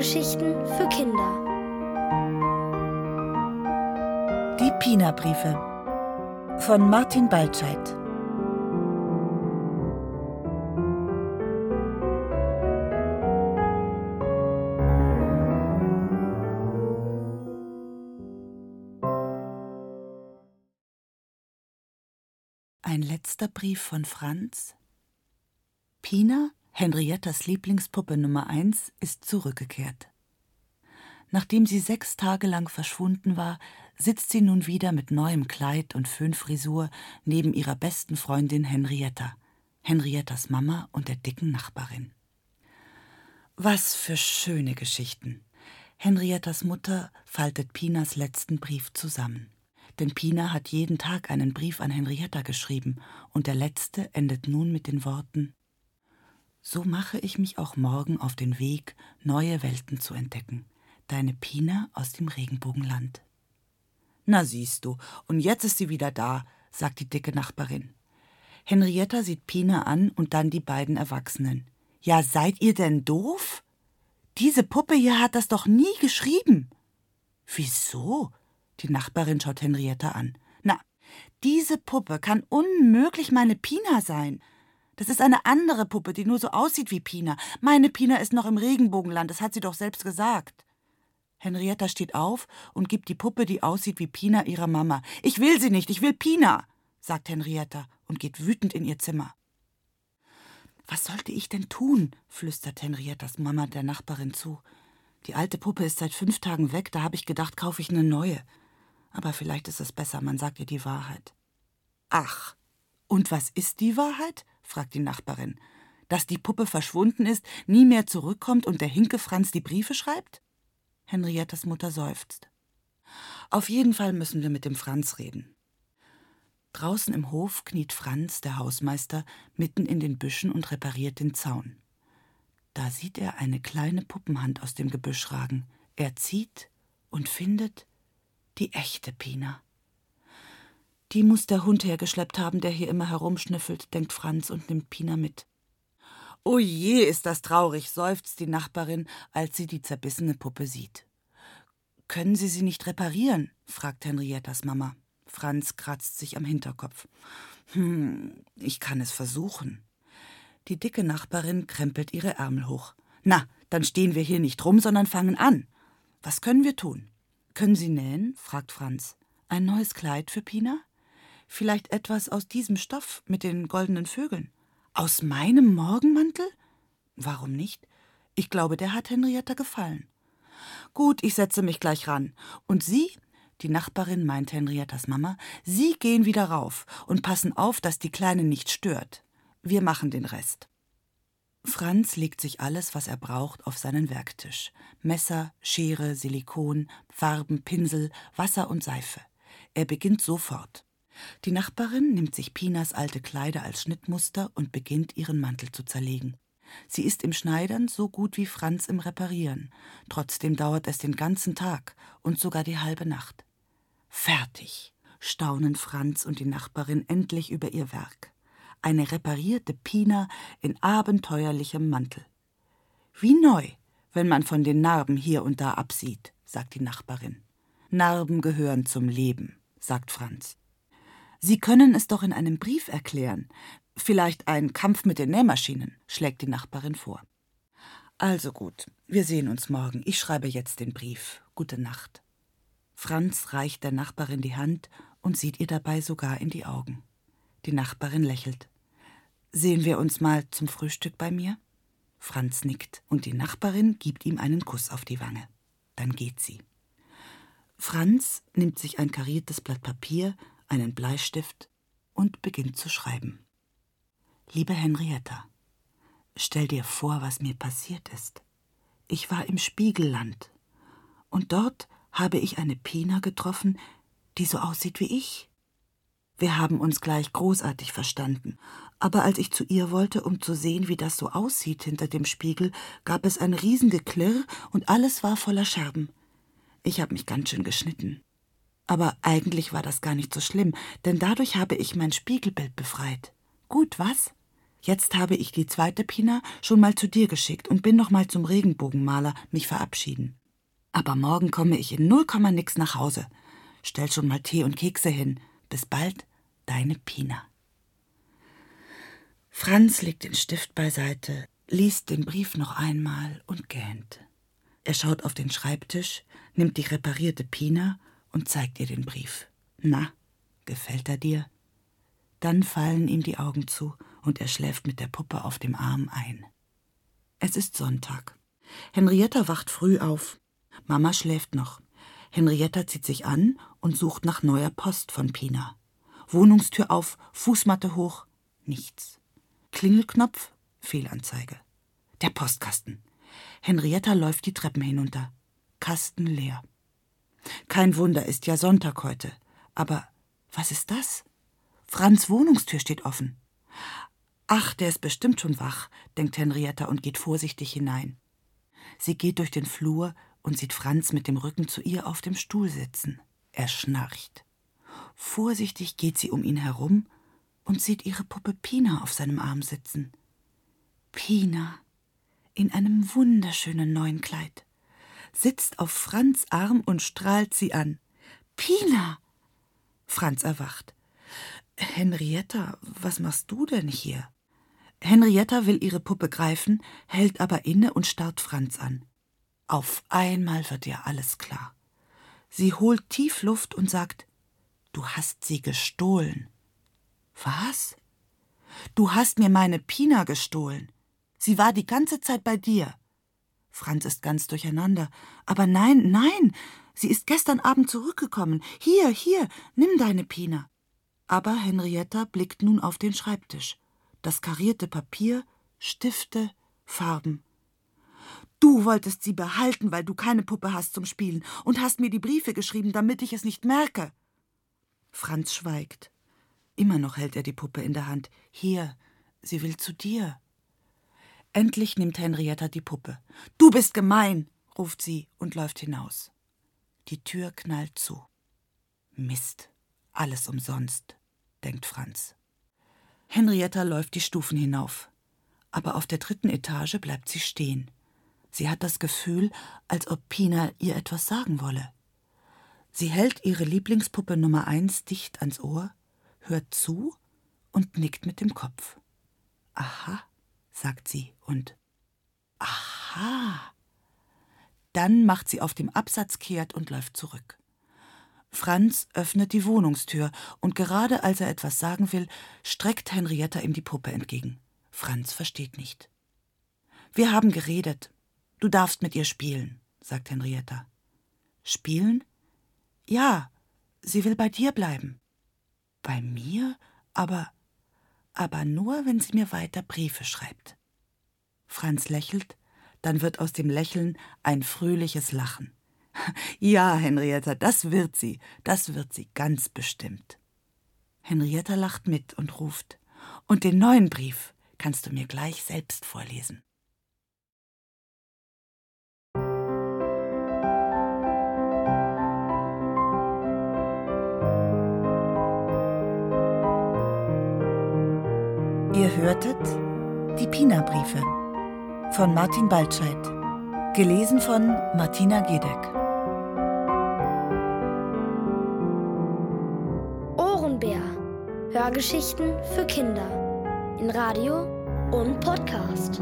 Hörgeschichten für Kinder. Die Pina-Briefe von Martin Baltscheid. Ein letzter Brief von Franz. Pina, Henriettas Lieblingspuppe Nummer eins, ist zurückgekehrt. Nachdem sie sechs Tage lang verschwunden war, sitzt sie nun wieder mit neuem Kleid und Föhnfrisur neben ihrer besten Freundin Henrietta, Henriettas Mama und der dicken Nachbarin. Was für schöne Geschichten. Henriettas Mutter faltet Pinas letzten Brief zusammen denn Pina hat jeden Tag einen Brief an Henrietta geschrieben, und der letzte endet nun mit den Worten So mache ich mich auch morgen auf den Weg, neue Welten zu entdecken. Deine Pina aus dem Regenbogenland. Na siehst du, und jetzt ist sie wieder da, sagt die dicke Nachbarin. Henrietta sieht Pina an und dann die beiden Erwachsenen. Ja, seid ihr denn doof? Diese Puppe hier hat das doch nie geschrieben. Wieso? Die Nachbarin schaut Henrietta an. Na, diese Puppe kann unmöglich meine Pina sein. Das ist eine andere Puppe, die nur so aussieht wie Pina. Meine Pina ist noch im Regenbogenland, das hat sie doch selbst gesagt. Henrietta steht auf und gibt die Puppe, die aussieht wie Pina, ihrer Mama. Ich will sie nicht, ich will Pina, sagt Henrietta und geht wütend in ihr Zimmer. Was sollte ich denn tun? flüstert Henriettas Mama der Nachbarin zu. Die alte Puppe ist seit fünf Tagen weg, da habe ich gedacht, kaufe ich eine neue. Aber vielleicht ist es besser, man sagt ihr die Wahrheit. Ach, und was ist die Wahrheit? Fragt die Nachbarin. Dass die Puppe verschwunden ist, nie mehr zurückkommt und der Hinke Franz die Briefe schreibt? Henriettas Mutter seufzt. Auf jeden Fall müssen wir mit dem Franz reden. Draußen im Hof kniet Franz, der Hausmeister, mitten in den Büschen und repariert den Zaun. Da sieht er eine kleine Puppenhand aus dem Gebüsch ragen. Er zieht und findet die echte Pina. Die muss der Hund hergeschleppt haben, der hier immer herumschnüffelt, denkt Franz und nimmt Pina mit. O je, ist das traurig, seufzt die Nachbarin, als sie die zerbissene Puppe sieht. Können Sie sie nicht reparieren? fragt Henriettas Mama. Franz kratzt sich am Hinterkopf. Hm, ich kann es versuchen. Die dicke Nachbarin krempelt ihre Ärmel hoch. Na, dann stehen wir hier nicht rum, sondern fangen an. Was können wir tun? Können Sie nähen? fragt Franz. Ein neues Kleid für Pina? Vielleicht etwas aus diesem Stoff mit den goldenen Vögeln? Aus meinem Morgenmantel? Warum nicht? Ich glaube, der hat Henrietta gefallen. Gut, ich setze mich gleich ran. Und Sie? Die Nachbarin meint Henriettas Mama. Sie gehen wieder rauf und passen auf, dass die Kleine nicht stört. Wir machen den Rest. Franz legt sich alles, was er braucht, auf seinen Werktisch. Messer, Schere, Silikon, Farben, Pinsel, Wasser und Seife. Er beginnt sofort. Die Nachbarin nimmt sich Pinas alte Kleider als Schnittmuster und beginnt ihren Mantel zu zerlegen. Sie ist im Schneidern so gut wie Franz im Reparieren. Trotzdem dauert es den ganzen Tag und sogar die halbe Nacht. Fertig, staunen Franz und die Nachbarin endlich über ihr Werk eine reparierte Pina in abenteuerlichem Mantel. Wie neu, wenn man von den Narben hier und da absieht, sagt die Nachbarin. Narben gehören zum Leben, sagt Franz. Sie können es doch in einem Brief erklären. Vielleicht ein Kampf mit den Nähmaschinen, schlägt die Nachbarin vor. Also gut, wir sehen uns morgen. Ich schreibe jetzt den Brief. Gute Nacht. Franz reicht der Nachbarin die Hand und sieht ihr dabei sogar in die Augen. Die Nachbarin lächelt. Sehen wir uns mal zum Frühstück bei mir? Franz nickt und die Nachbarin gibt ihm einen Kuss auf die Wange. Dann geht sie. Franz nimmt sich ein kariertes Blatt Papier, einen Bleistift und beginnt zu schreiben. Liebe Henrietta, stell dir vor, was mir passiert ist. Ich war im Spiegelland und dort habe ich eine Pina getroffen, die so aussieht wie ich. Wir haben uns gleich großartig verstanden, aber als ich zu ihr wollte, um zu sehen, wie das so aussieht hinter dem Spiegel, gab es ein Riesengeklirr und alles war voller Scherben. Ich habe mich ganz schön geschnitten. Aber eigentlich war das gar nicht so schlimm, denn dadurch habe ich mein Spiegelbild befreit. Gut, was? Jetzt habe ich die zweite Pina schon mal zu dir geschickt und bin noch mal zum Regenbogenmaler mich verabschieden. Aber morgen komme ich in null Komma nix nach Hause. Stell schon mal Tee und Kekse hin. Bis bald, deine Pina. Franz legt den Stift beiseite, liest den Brief noch einmal und gähnt. Er schaut auf den Schreibtisch, nimmt die reparierte Pina und zeigt ihr den Brief. Na, gefällt er dir? Dann fallen ihm die Augen zu und er schläft mit der Puppe auf dem Arm ein. Es ist Sonntag. Henrietta wacht früh auf. Mama schläft noch. Henrietta zieht sich an und sucht nach neuer Post von Pina. Wohnungstür auf, Fußmatte hoch, nichts. Klingelknopf, Fehlanzeige. Der Postkasten. Henrietta läuft die Treppen hinunter. Kasten leer. Kein Wunder, ist ja Sonntag heute. Aber was ist das? Franz Wohnungstür steht offen. Ach, der ist bestimmt schon wach, denkt Henrietta und geht vorsichtig hinein. Sie geht durch den Flur und sieht Franz mit dem Rücken zu ihr auf dem Stuhl sitzen. Er schnarcht. Vorsichtig geht sie um ihn herum und sieht ihre Puppe Pina auf seinem Arm sitzen. Pina, in einem wunderschönen neuen Kleid, sitzt auf Franz Arm und strahlt sie an. Pina! Franz erwacht. Henrietta, was machst du denn hier? Henrietta will ihre Puppe greifen, hält aber inne und starrt Franz an. Auf einmal wird ihr alles klar. Sie holt tief Luft und sagt Du hast sie gestohlen. Was? Du hast mir meine Pina gestohlen. Sie war die ganze Zeit bei dir. Franz ist ganz durcheinander. Aber nein, nein, sie ist gestern Abend zurückgekommen. Hier, hier, nimm deine Pina. Aber Henrietta blickt nun auf den Schreibtisch. Das karierte Papier, Stifte, Farben. Du wolltest sie behalten, weil du keine Puppe hast zum Spielen und hast mir die Briefe geschrieben, damit ich es nicht merke. Franz schweigt. Immer noch hält er die Puppe in der Hand. Hier, sie will zu dir. Endlich nimmt Henrietta die Puppe. Du bist gemein, ruft sie und läuft hinaus. Die Tür knallt zu. Mist, alles umsonst, denkt Franz. Henrietta läuft die Stufen hinauf. Aber auf der dritten Etage bleibt sie stehen. Sie hat das Gefühl, als ob Pina ihr etwas sagen wolle. Sie hält ihre Lieblingspuppe Nummer eins dicht ans Ohr, hört zu und nickt mit dem Kopf. Aha, sagt sie und Aha. Dann macht sie auf dem Absatz kehrt und läuft zurück. Franz öffnet die Wohnungstür und gerade als er etwas sagen will, streckt Henrietta ihm die Puppe entgegen. Franz versteht nicht. Wir haben geredet. Du darfst mit ihr spielen, sagt Henrietta. Spielen? Ja, sie will bei dir bleiben. Bei mir? Aber aber nur, wenn sie mir weiter Briefe schreibt. Franz lächelt, dann wird aus dem Lächeln ein fröhliches Lachen. Ja, Henrietta, das wird sie, das wird sie ganz bestimmt. Henrietta lacht mit und ruft Und den neuen Brief kannst du mir gleich selbst vorlesen. Ihr hörtet die Pina-Briefe von Martin Baltscheid. Gelesen von Martina Gedeck. Ohrenbär. Hörgeschichten für Kinder. In Radio und Podcast.